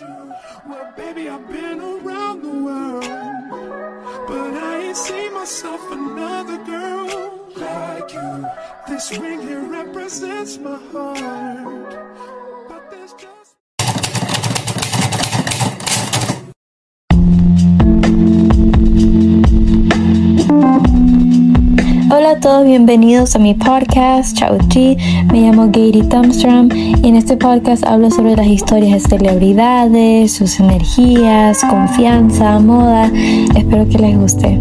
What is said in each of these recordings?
you. Well, baby, I've been around the world, but I ain't seen myself another girl like you. This ring here represents my heart, todos, bienvenidos a mi podcast with G. Me llamo Gary Thumbstrom y en este podcast hablo sobre las historias de celebridades, sus energías, confianza, moda. Espero que les guste.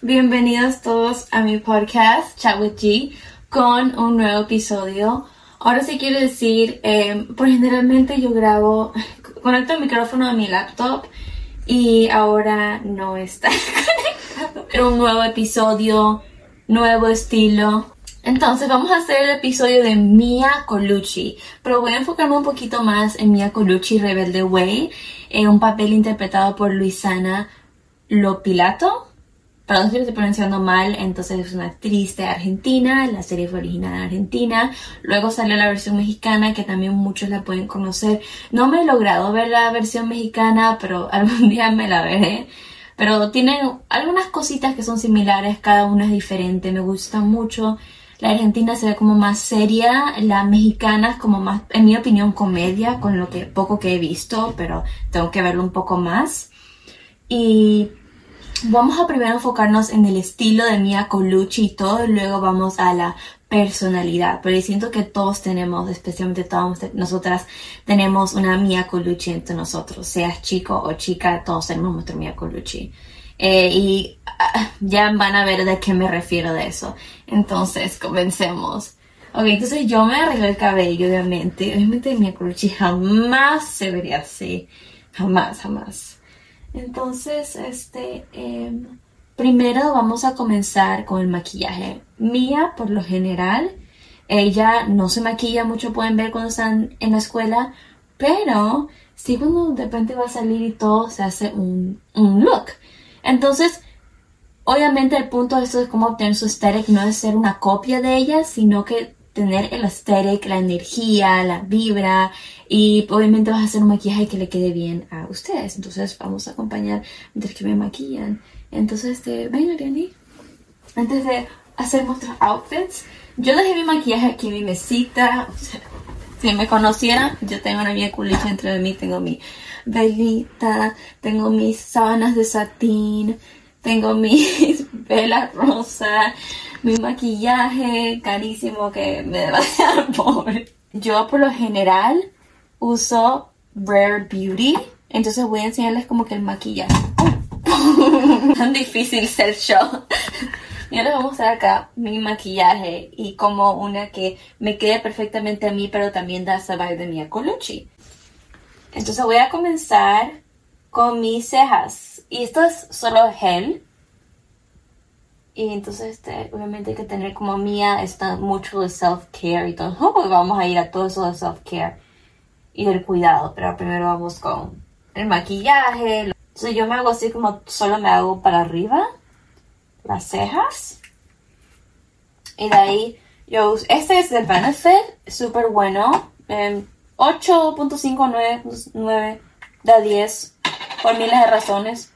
Bienvenidos todos a mi podcast Chat with G con un nuevo episodio. Ahora sí quiero decir, eh, por generalmente yo grabo, conecto el micrófono a mi laptop y ahora no está conectado. Un nuevo episodio, nuevo estilo. Entonces vamos a hacer el episodio de Mia Colucci, pero voy a enfocarme un poquito más en Mia Colucci Rebelde Way, en un papel interpretado por Luisana Lopilato. Perdón si lo estoy pronunciando mal, entonces es una actriz de Argentina, la serie fue originada en Argentina, luego salió la versión mexicana que también muchos la pueden conocer. No me he logrado ver la versión mexicana, pero algún día me la veré. Pero tienen algunas cositas que son similares, cada una es diferente, me gusta mucho. La argentina se ve como más seria, la mexicana es como más, en mi opinión, comedia, con lo que poco que he visto, pero tengo que verlo un poco más. Y Vamos a primero enfocarnos en el estilo de Mia Colucci y todo, y luego vamos a la personalidad, porque siento que todos tenemos, especialmente todas nosotras, tenemos una Mia Colucci entre nosotros, seas chico o chica, todos tenemos nuestra Mia Colucci. Eh, y ah, ya van a ver de qué me refiero de eso. Entonces, comencemos. Ok, entonces yo me arreglé el cabello, obviamente. Obviamente Mia Colucci jamás se vería así. Jamás, jamás. Entonces, este, em, primero vamos a comenzar con el maquillaje. Mía, por lo general, ella no se maquilla mucho, pueden ver cuando están en la escuela, pero sí cuando de repente va a salir y todo se hace un, un look. Entonces, obviamente el punto de esto es cómo obtener su aesthetic, no es ser una copia de ella, sino que tener el aesthetic, la energía, la vibra y obviamente vas a hacer un maquillaje que le quede bien a ustedes. Entonces vamos a acompañar mientras que me maquillan. Entonces, este, ven Ariani, antes de hacer nuestros outfits, yo dejé mi maquillaje aquí en mi mesita. si me conocieran, yo tengo una mía culicha entre mí, tengo mi velita, tengo mis sábanas de satín, tengo mis velas rosas, mi maquillaje carísimo que me va dar pobre. Yo por lo general uso Rare Beauty, entonces voy a enseñarles como que el maquillaje. Tan difícil ser yo. Yo les voy a mostrar acá mi maquillaje y como una que me quede perfectamente a mí, pero también da esa vibe de Mia Colucci. Entonces voy a comenzar con mis cejas. Y esto es solo gel. Y entonces, este, obviamente hay que tener como mía, está mucho de self-care y todo. Vamos a ir a todo eso de self-care y del cuidado. Pero primero vamos con el maquillaje. Entonces yo me hago así como solo me hago para arriba las cejas. Y de ahí yo uso, este es del Benefit, súper bueno. 8.59 de 10 por miles de razones.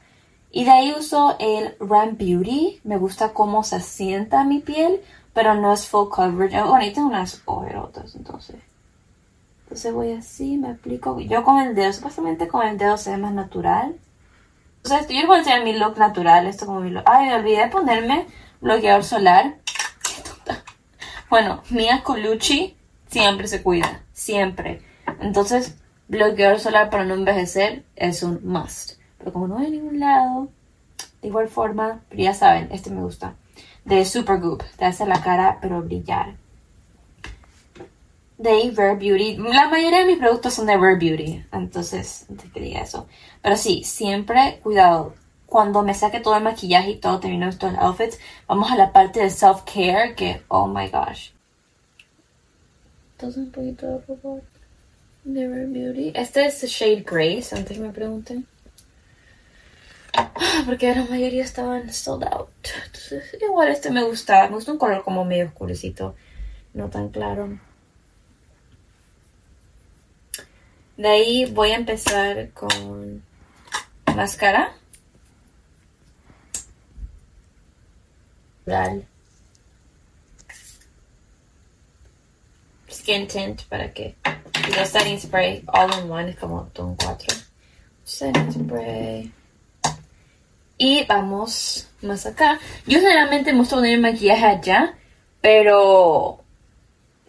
Y de ahí uso el Ram Beauty. Me gusta cómo se asienta mi piel, pero no es full coverage. Bueno, ahí tengo unas ojerotas, entonces. Entonces voy así, me aplico. Yo con el dedo, supuestamente con el dedo se ve más natural. O sea, yo voy a enseñar mi look natural. Esto como mi look. Ay, me olvidé de ponerme bloqueador solar. Qué tonta. Bueno, Mia Colucci siempre se cuida. Siempre. Entonces, bloqueador solar para no envejecer es un must. Pero como no hay ningún lado, de igual forma, pero ya saben, este me gusta. De Supergoop, te hace la cara pero brillar. De Rare Beauty, la mayoría de mis productos son de Rare Beauty, entonces, antes que diga eso. Pero sí, siempre cuidado. Cuando me saque todo el maquillaje y todo, termino estos outfits, vamos a la parte de self-care que, oh my gosh. Entonces un poquito de favor. De Rare Beauty. Este es Shade Grace, antes que me pregunten. Porque la mayoría estaban sold out. Entonces, igual este me gusta. Me gusta un color como medio oscurecito. No tan claro. De ahí voy a empezar con máscara. Skin tint para que. Y los setting spray all in one, es como ton 4. Setting spray. Y vamos más acá. Yo generalmente me gusta poner maquillaje allá, pero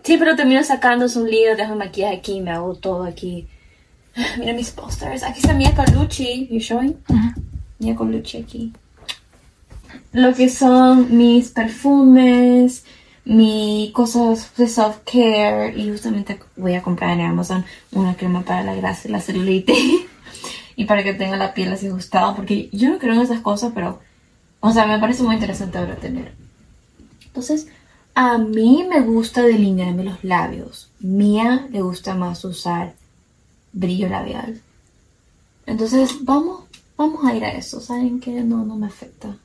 siempre lo termino sacando, es un lío, dejo el maquillaje aquí, me hago todo aquí. Mira mis posters. Aquí está Mia Colucci. You showing? Mia Colucci aquí. Lo que son mis perfumes, mis cosas de self-care. Y justamente voy a comprar en Amazon una crema para la grasa y la celulitis. para que tenga la piel así ajustada. Porque yo no creo en esas cosas, pero... O sea, me parece muy interesante ahora tener. Entonces, a mí me gusta delinearme los labios. Mía le gusta más usar brillo labial. Entonces, vamos, vamos a ir a eso. ¿Saben que No, no me afecta.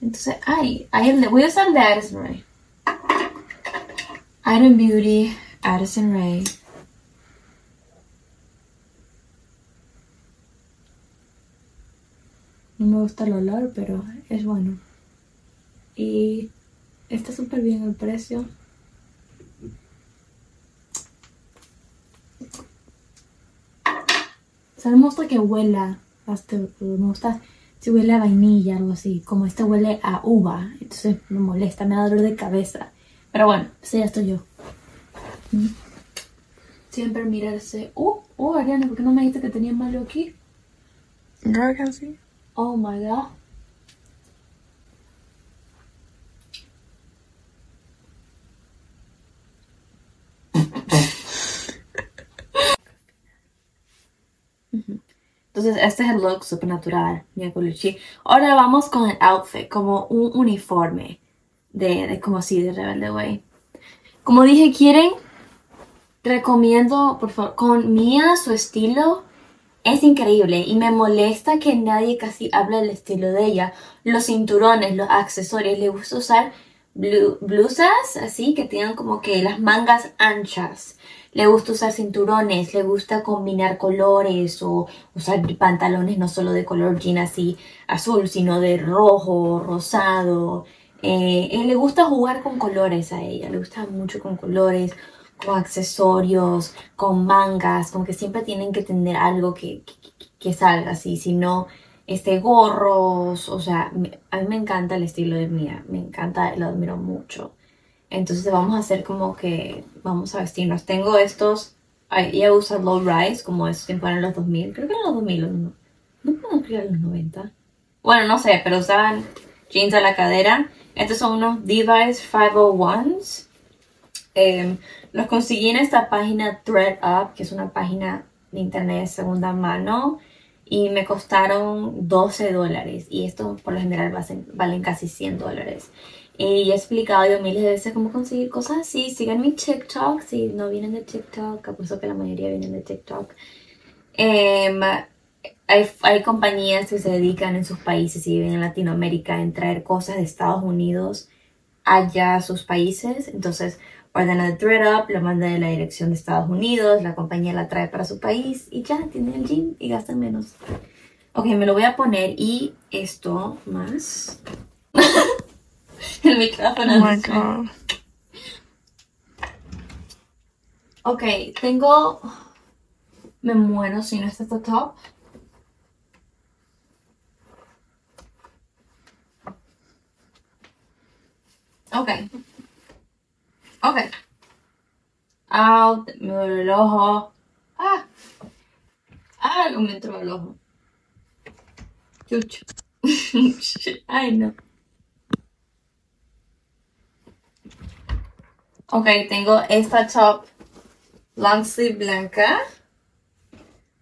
Entonces, ay, ay voy a usar el de Addison Ray. Iron Beauty, Addison Ray. No me gusta el olor, pero es bueno. Y está súper bien el precio. O sea, no me gusta que huela, hasta, me gusta si huele a vainilla, algo así. Como este huele a uva, entonces me molesta, me da dolor de cabeza. Pero bueno, sí, ya estoy yo. Mm. Siempre mirarse. Oh, oh, Ariana, ¿por qué no me dijiste que tenía malo aquí? I can see. Oh my god. Entonces, este es el look supernatural, Mia Colucci. Ahora vamos con el outfit, como un uniforme de, de como así, de Rebelde Way. Como dije, quieren, recomiendo, por favor, con Mia, su estilo es increíble y me molesta que nadie casi hable del estilo de ella. Los cinturones, los accesorios, le gusta usar blu- blusas así que tengan como que las mangas anchas. Le gusta usar cinturones, le gusta combinar colores o usar pantalones no solo de color jean así azul, sino de rojo, rosado. Eh, eh, le gusta jugar con colores a ella, le gusta mucho con colores, con accesorios, con mangas, como que siempre tienen que tener algo que, que, salga así, si no, este, gorros, o sea, a mí me encanta el estilo de Mía, me encanta, lo admiro mucho. Entonces vamos a hacer como que, vamos a vestirnos. Tengo estos, ella usa low rise, como esos tiempos eran los 2000, creo que eran los 2000, no, no puedo creer los 90. Bueno, no sé, pero usaban jeans a la cadera. Estos son unos Levi's 501s. Eh, los conseguí en esta página ThreadUp, que es una página de internet de segunda mano, y me costaron 12 dólares. Y estos por lo general valen, valen casi 100 dólares. Y he explicado yo miles de veces cómo conseguir cosas así. Sigan mi TikTok, si no vienen de TikTok, apuesto que la mayoría vienen de TikTok. Em, hay, hay compañías que se dedican en sus países y viven en Latinoamérica en traer cosas de Estados Unidos allá a sus países. Entonces, ordenan el ThreadUp, lo mandan en la dirección de Estados Unidos, la compañía la trae para su país y ya tienen el jean y gastan menos. Ok, me lo voy a poner y esto más. el micrófono. Oh my god. Ok, tengo. Me muero si no está este top. Ok. Ok. Out, me duele el ojo. Ah. Algo me entró el ojo. Chucho. Ay, no. Ok, tengo esta top long sleeve blanca.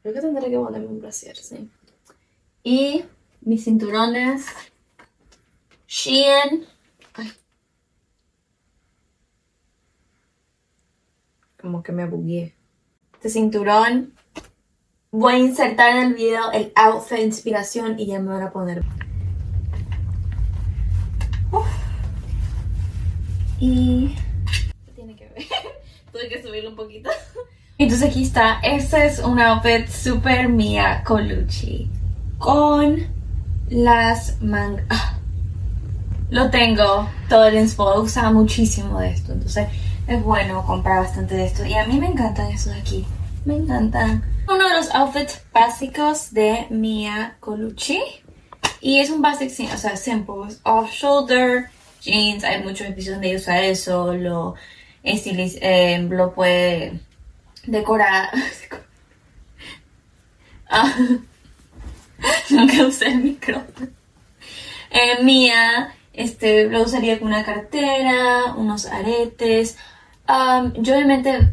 Creo que tendré que ponerme un brasier, sí. Y mis cinturones Shein. Ay. Como que me bugué. Este cinturón. Voy a insertar en el video el outfit de inspiración y ya me van a poner. Uf. Y. ¿Qué tiene que ver? Tuve que subirlo un poquito. Entonces aquí está, este es un outfit super Mia Colucci con las mangas. Ah, lo tengo todo el inspo, usaba muchísimo de esto, entonces es bueno comprar bastante de esto. Y a mí me encantan estos de aquí, me encantan. Uno de los outfits básicos de Mia Colucci. Y es un basic, o sea, simple, off shoulder, jeans, hay muchos episodios donde usa eso, lo, eh, lo puede decorar. ah, nunca usé el micrófono. Eh, Mía, este, lo usaría con una cartera, unos aretes. Um, yo obviamente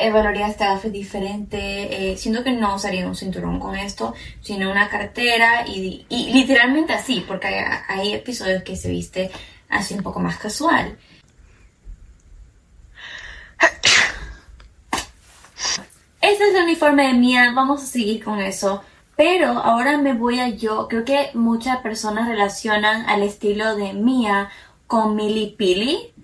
evaluaría este outfit diferente. Eh, siento que no usaría un cinturón con esto, sino una cartera y, y literalmente así, porque hay, episodios que se viste así un poco más casual. Este es el uniforme de Mia, vamos a seguir con eso. Pero ahora me voy a yo, creo que muchas personas relacionan al estilo de Mia con Milipili.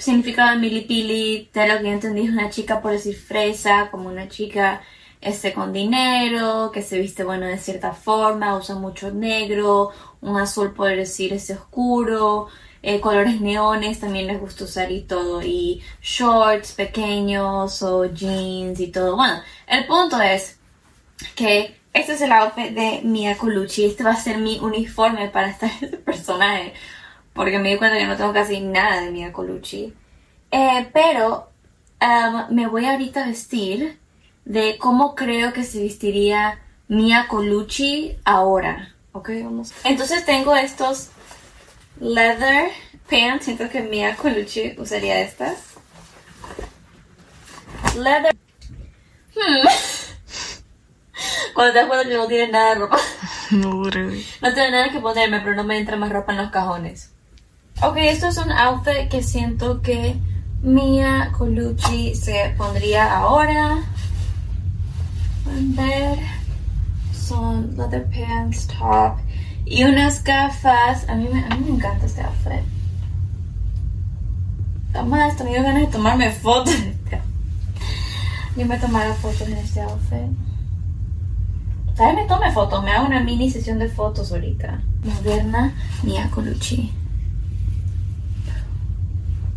Significado de Milipili, de lo que yo entendí, es una chica, por decir fresa, como una chica este, con dinero, que se viste bueno de cierta forma, usa mucho negro, un azul, por decir, ese oscuro, eh, colores neones también les gusta usar y todo, y shorts pequeños o jeans y todo. Bueno, el punto es que este es el outfit de Mia Colucci, este va a ser mi uniforme para estar ese personaje, porque me di cuenta que no tengo casi nada de Mia Colucci. Eh, pero um, me voy ahorita a vestir de cómo creo que se vestiría Mia Colucci ahora. Ok, vamos. Entonces tengo estos leather pants. Siento que Mia Colucci usaría estas. Leather. Hmm. Cuando te das cuenta que no tienes nada de ropa. No. No tengo nada que ponerme, pero no me entra más ropa en los cajones. Ok, esto es un outfit que siento que Mia Colucci se pondría ahora. Pueden ver. Son leather pants, top y unas gafas. A mí me, a mí me encanta este outfit. Además, tengo ganas de tomarme fotos. Yo me tomaré fotos en este outfit. ¿Sabes? Me tome fotos. Me hago una mini sesión de fotos ahorita. Moderna Mia Colucci.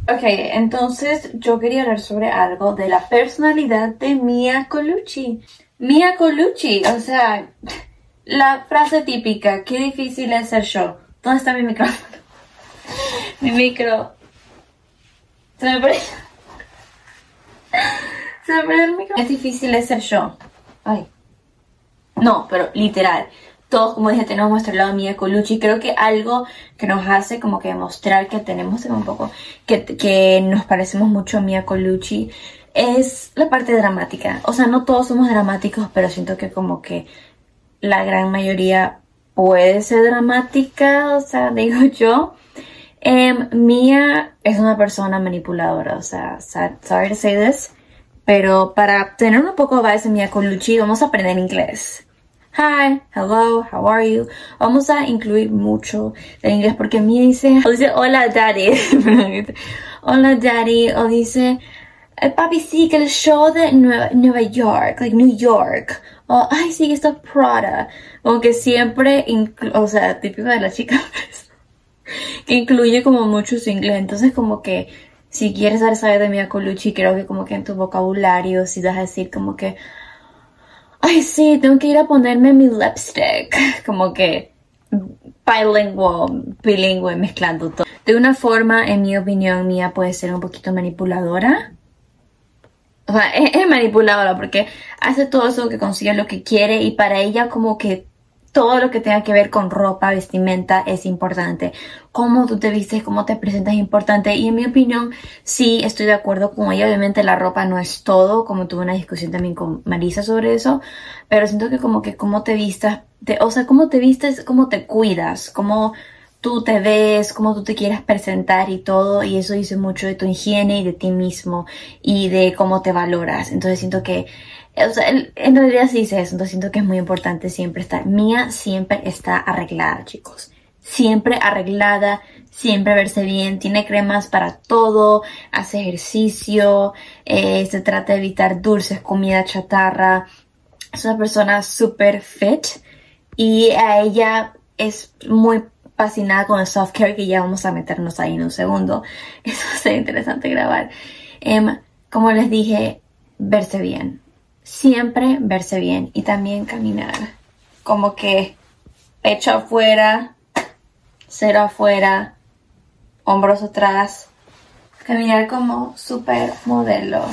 Ok, entonces yo quería hablar sobre algo de la personalidad de Mia Colucci. Mia Colucci, o sea, la frase típica, qué difícil es ser yo. ¿Dónde está mi micrófono? mi micro. Se me perdió. Se me perdió el micrófono. Es difícil es ser yo. Ay. No, pero literal. Todos, como dije, tenemos nuestro lado Mia Colucci. Creo que algo que nos hace como que demostrar que tenemos un poco, que, que nos parecemos mucho a Mia Colucci es la parte dramática. O sea, no todos somos dramáticos, pero siento que como que la gran mayoría puede ser dramática, o sea, digo yo. Em, Mia es una persona manipuladora, o sea, sorry to say this, pero para tener un poco de base Mia Colucci vamos a aprender inglés. Hi, hello, how are you? Vamos a incluir mucho de inglés porque Mia dice, o dice hola daddy, hola daddy, o dice eh, papi sí que el show de Nueva, York, like New York, o, ay, sí, esto Prada. O que siempre, o sea, típico de la chica, que incluye como mucho su inglés. Entonces, como que si quieres saber de Mia Colucci, creo que como que en tu vocabulario, si vas a decir como que, ay, sí, tengo que ir a ponerme mi lipstick. Como que bilingual, bilingüe, mezclando todo. De una forma, en mi opinión, Mia puede ser un poquito manipuladora o sea, es, manipuladora porque hace todo eso que consigue lo que quiere y para ella como que todo lo que tenga que ver con ropa, vestimenta es importante. Cómo tú te vistes, cómo te presentas es importante. Y en mi opinión, sí estoy de acuerdo con ella. Obviamente la ropa no es todo, como tuve una discusión también con Marisa sobre eso. Pero siento que como que cómo te vistas, o sea, cómo te vistes, cómo te cuidas, cómo tú te ves, cómo tú te quieres presentar y todo, y eso dice mucho de tu higiene y de ti mismo y de cómo te valoras. Entonces siento que, o sea, en realidad sí dice eso, entonces siento que es muy importante siempre estar. Mía siempre está arreglada, chicos. Siempre arreglada, siempre verse bien, tiene cremas para todo, hace ejercicio, eh, se trata de evitar dulces, comida chatarra, es una persona súper fit y a ella es muy fascinada con el soft care que ya vamos a meternos ahí en un segundo. Eso sería interesante grabar. Em, como les dije, verse bien. Siempre verse bien y también caminar. Como que pecho afuera, cero afuera, hombros atrás. Caminar como super modelo.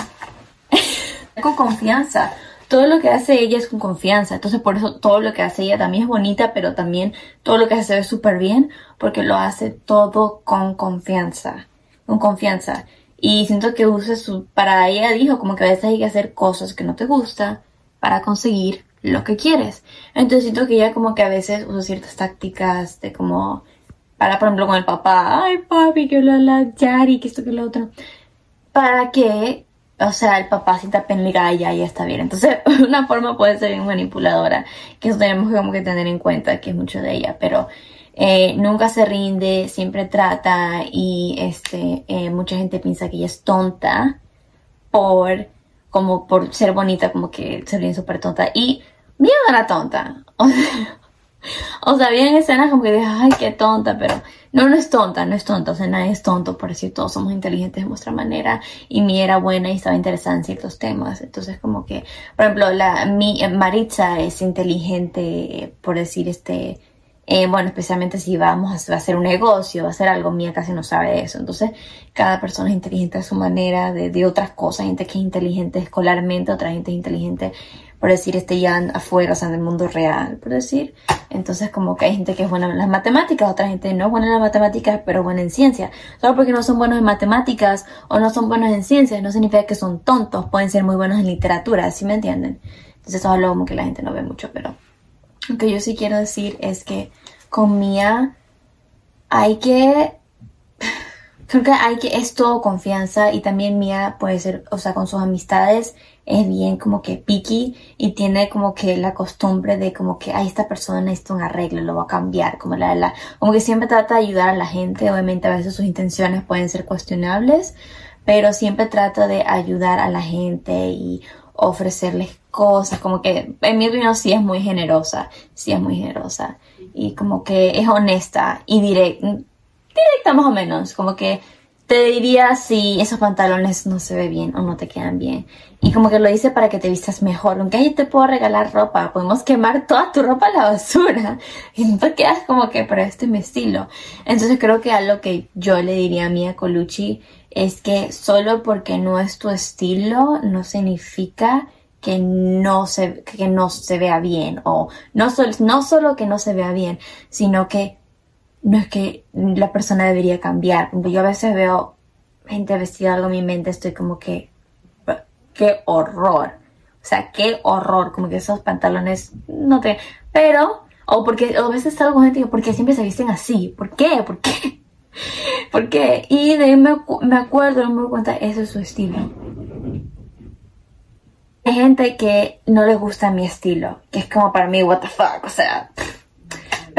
con confianza. Todo lo que hace ella es con confianza. Entonces por eso todo lo que hace ella también es bonita, pero también todo lo que hace se ve súper bien porque lo hace todo con confianza. Con confianza. Y siento que usa su... Para ella dijo como que a veces hay que hacer cosas que no te gusta para conseguir lo que quieres. Entonces siento que ella como que a veces usa ciertas tácticas de como para, por ejemplo, con el papá, ay papi, que la la Yari, que esto, que lo otro, para que, o sea, el papá sienta pena y ya, está bien. Entonces, una forma puede ser bien manipuladora, que eso tenemos que como que tener en cuenta, que es mucho de ella, pero eh, nunca se rinde, siempre trata y este, eh, mucha gente piensa que ella es tonta por, como por ser bonita, como que se bien súper tonta. Y miedo era tonta. O sea, o sea, había escenas como que dije, ay, qué tonta, pero no, no es tonta, no es tonta, o sea, nadie es tonto, por decir, todos somos inteligentes de nuestra manera, y mi era buena y estaba interesada en ciertos temas, entonces como que, por ejemplo, la, mi, Maritza es inteligente, por decir, este, eh, bueno, especialmente si vamos a hacer un negocio, a hacer algo, Mía casi no sabe de eso. Entonces, cada persona es inteligente a su manera, de, de otras cosas. Gente que es inteligente escolarmente, otra gente es inteligente por decir, este ya afuera, o sea, en el mundo real, por decir. Entonces, como que hay gente que es buena en las matemáticas, otra gente no es buena en las matemáticas, pero buena en ciencia. Solo porque no son buenos en matemáticas o no son buenos en ciencias, no significa que son tontos, pueden ser muy buenos en literatura, ¿sí me entienden? Entonces, eso es algo como que la gente no ve mucho, pero lo que yo sí quiero decir es que con Mía hay que creo que hay que es todo confianza y también Mía puede ser, o sea, con sus amistades es bien como que picky y tiene como que la costumbre de como que, ay, esta persona necesita un arreglo, lo va a cambiar, como la, la, como que siempre trata de ayudar a la gente, obviamente a veces sus intenciones pueden ser cuestionables, pero siempre trata de ayudar a la gente y ofrecerles cosas, como que en mi opinión sí es muy generosa, sí es muy generosa y como que es honesta y directa, directa más o menos, como que te diría si esos pantalones no se ve bien o no te quedan bien. Y como que lo dice para que te vistas mejor. Aunque ahí te puedo regalar ropa, podemos quemar toda tu ropa a la basura. Y no te quedas como que, pero este es mi estilo. Entonces creo que algo que yo le diría a Mia Colucci es que solo porque no es tu estilo no significa que no se, que no se vea bien. O no, no solo que no se vea bien, sino que no es que la persona debería cambiar. Yo a veces veo gente vestida algo en mi mente, estoy como que, qué horror. O sea, qué horror, como que esos pantalones no te... Pero, o porque a veces salgo con gente y ¿por qué siempre se visten así? ¿Por qué? ¿Por qué? ¿Por qué? Y de ahí me, me acuerdo, me doy cuenta, ese es su estilo. Hay gente que no le gusta mi estilo, que es como para mí, what the fuck, o sea...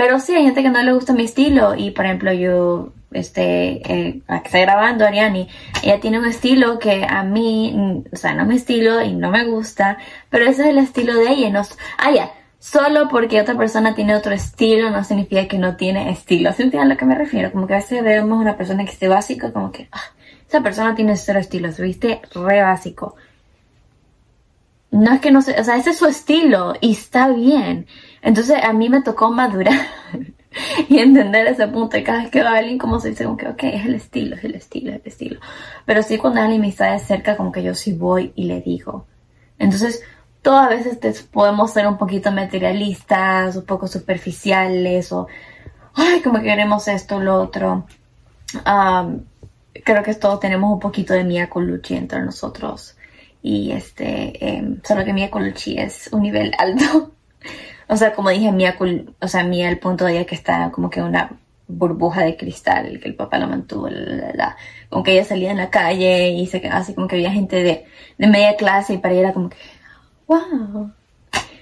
Pero sí, hay gente que no le gusta mi estilo y, por ejemplo, yo, este, eh, que está grabando Ariani, ella tiene un estilo que a mí, o sea, no es mi estilo y no me gusta, pero ese es el estilo de ella. No, ah, ya, solo porque otra persona tiene otro estilo no significa que no tiene estilo. ¿Se entienden a lo que me refiero? Como que a veces vemos una persona que esté básico, como que, ah, esa persona tiene cero estilo, se viste re básico. No es que no sé, o sea, ese es su estilo y está bien. Entonces a mí me tocó madurar y entender ese punto. Y cada vez que va alguien, como se dice, como que, ok, es el estilo, es el estilo, es el estilo. Pero sí, cuando alguien me está de cerca, como que yo sí voy y le digo. Entonces, todas veces podemos ser un poquito materialistas, un poco superficiales, o, ay, como que queremos esto, lo otro. creo que todos tenemos un poquito de Mia Colucci entre nosotros. Y este, em, solo que Mia Colucci es un nivel alto. O sea, como dije, Mía, o sea, Mía, el punto de ella que está como que una burbuja de cristal que el papá la mantuvo, la, como que ella salía en la calle y se así como que había gente de, de media clase y para ella era como que, wow.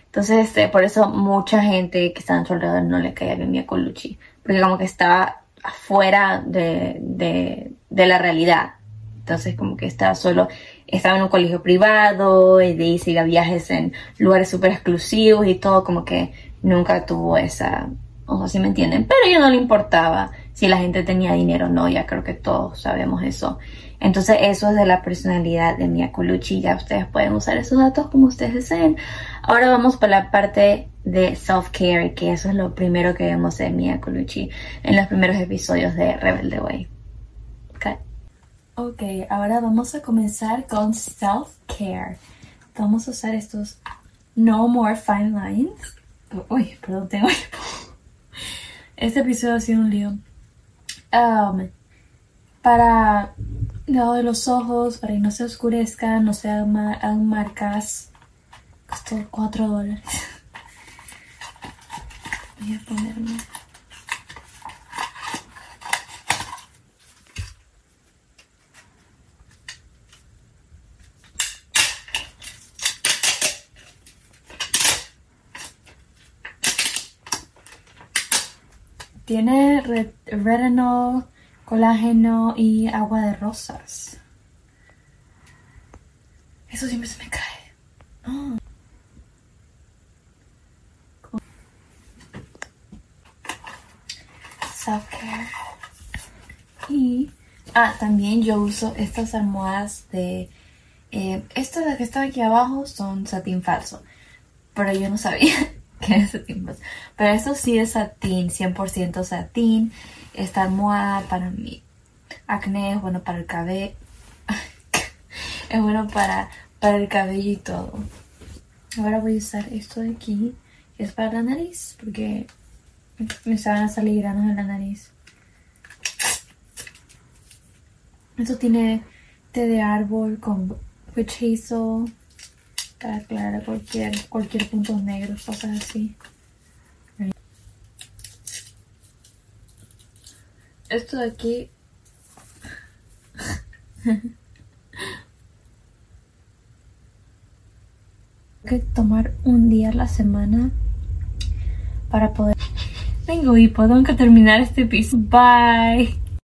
Entonces, este, por eso mucha gente que estaba en su alrededor no le caía bien Mia Colucci, porque como que estaba afuera de, de, de la realidad. Entonces como que estaba solo, estaba en un colegio privado y de ahí se iba a viajes en lugares súper exclusivos y todo como que nunca tuvo esa, o si me entienden, pero a ella no le importaba si la gente tenía dinero o no, ya creo que todos sabemos eso. Entonces eso es de la personalidad de Mia Colucci, ya ustedes pueden usar esos datos como ustedes deseen. Ahora vamos para la parte de self-care, que eso es lo primero que vemos de Mia Colucci en los primeros episodios de Rebelde Way. Ok, ahora vamos a comenzar con self-care. Vamos a usar estos No More Fine Lines. Uy, perdón, tengo Este episodio ha sido un lío. Um, para lado de los ojos, para que no se oscurezcan, no se hagan marcas. Costó 4 dólares. Voy a ponerme. Tiene retinol, colágeno y agua de rosas. Eso siempre se me cae. Oh. Y ah, también yo uso estas almohadas de eh, estas que están aquí abajo son satín falso, pero yo no sabía Pero esto sí es satín, 100% satín. Esta almohada para mi acné es bueno para el cabello. es bueno para, para el cabello y todo. Ahora voy a usar esto de aquí, es para la nariz, porque me estaban a salir granos en la nariz. Esto tiene té de árbol con witch hazel para aclarar cualquier, cualquier punto negro, cosas así. Esto de aquí que tomar un día a la semana para poder tengo hipo, tengo que terminar este piso. Bye.